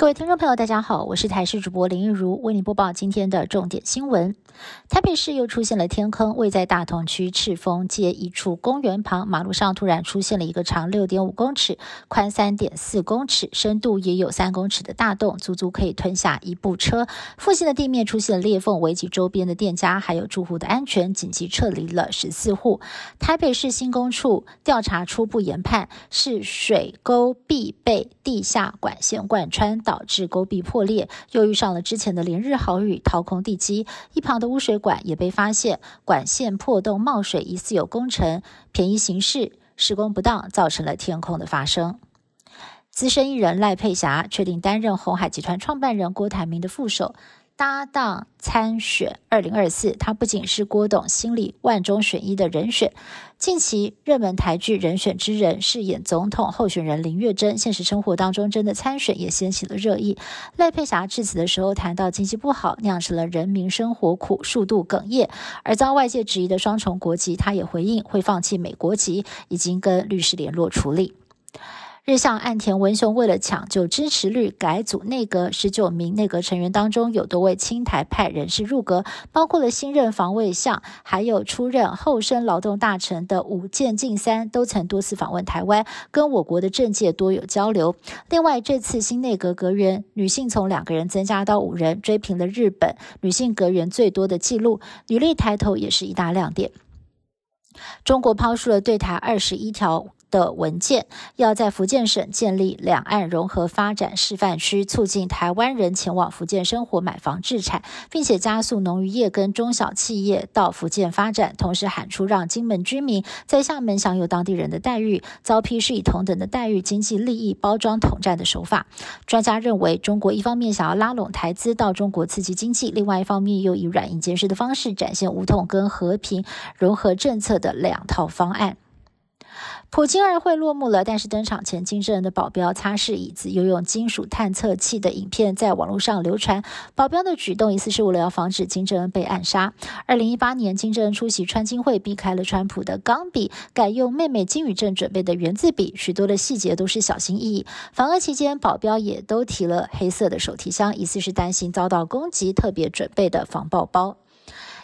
各位听众朋友，大家好，我是台视主播林玉如，为您播报今天的重点新闻。台北市又出现了天坑，位在大同区赤峰街一处公园旁，马路上突然出现了一个长六点五公尺、宽三点四公尺、深度也有三公尺的大洞，足足可以吞下一部车。附近的地面出现裂缝，危及周边的店家还有住户的安全，紧急撤离了十四户。台北市新工处调查初步研判，是水沟壁被地下管线贯穿。导致沟壁破裂，又遇上了之前的连日豪雨，掏空地基，一旁的污水管也被发现管线破洞冒水，疑似有工程便宜行事，施工不当，造成了天空的发生。资深艺人赖佩霞确定担任红海集团创办人郭台铭的副手。搭档参选二零二四，他不仅是郭董心里万中选一的人选。近期热门台剧《人选之人》饰演总统候选人林月珍，现实生活当中真的参选也掀起了热议。赖佩霞致辞的时候谈到经济不好，酿成了人民生活苦，数度哽咽，而遭外界质疑的双重国籍，他也回应会放弃美国籍，已经跟律师联络处理。日向岸田文雄为了抢救支持率，改组内阁，十九名内阁成员当中有多位亲台派人士入阁，包括了新任防卫相，还有出任后生劳动大臣的武建进三，都曾多次访问台湾，跟我国的政界多有交流。另外，这次新内阁阁员女性从两个人增加到五人，追平了日本女性阁员最多的纪录，女力抬头也是一大亮点。中国抛出了对台二十一条。的文件要在福建省建立两岸融合发展示范区，促进台湾人前往福建生活、买房、置产，并且加速农渔业跟中小企业到福建发展。同时喊出让金门居民在厦门享有当地人的待遇，遭批是以同等的待遇、经济利益包装统战的手法。专家认为，中国一方面想要拉拢台资到中国刺激经济，另外一方面又以软硬兼施的方式展现武统跟和平融合政策的两套方案。普京二会落幕了，但是登场前，金正恩的保镖擦拭椅子、又用金属探测器的影片在网络上流传。保镖的举动疑似是为了要防止金正恩被暗杀。二零一八年，金正恩出席川金会，避开了川普的钢笔，改用妹妹金宇镇准备的圆字笔，许多的细节都是小心翼翼。访俄期间，保镖也都提了黑色的手提箱，疑似是担心遭到攻击，特别准备的防爆包。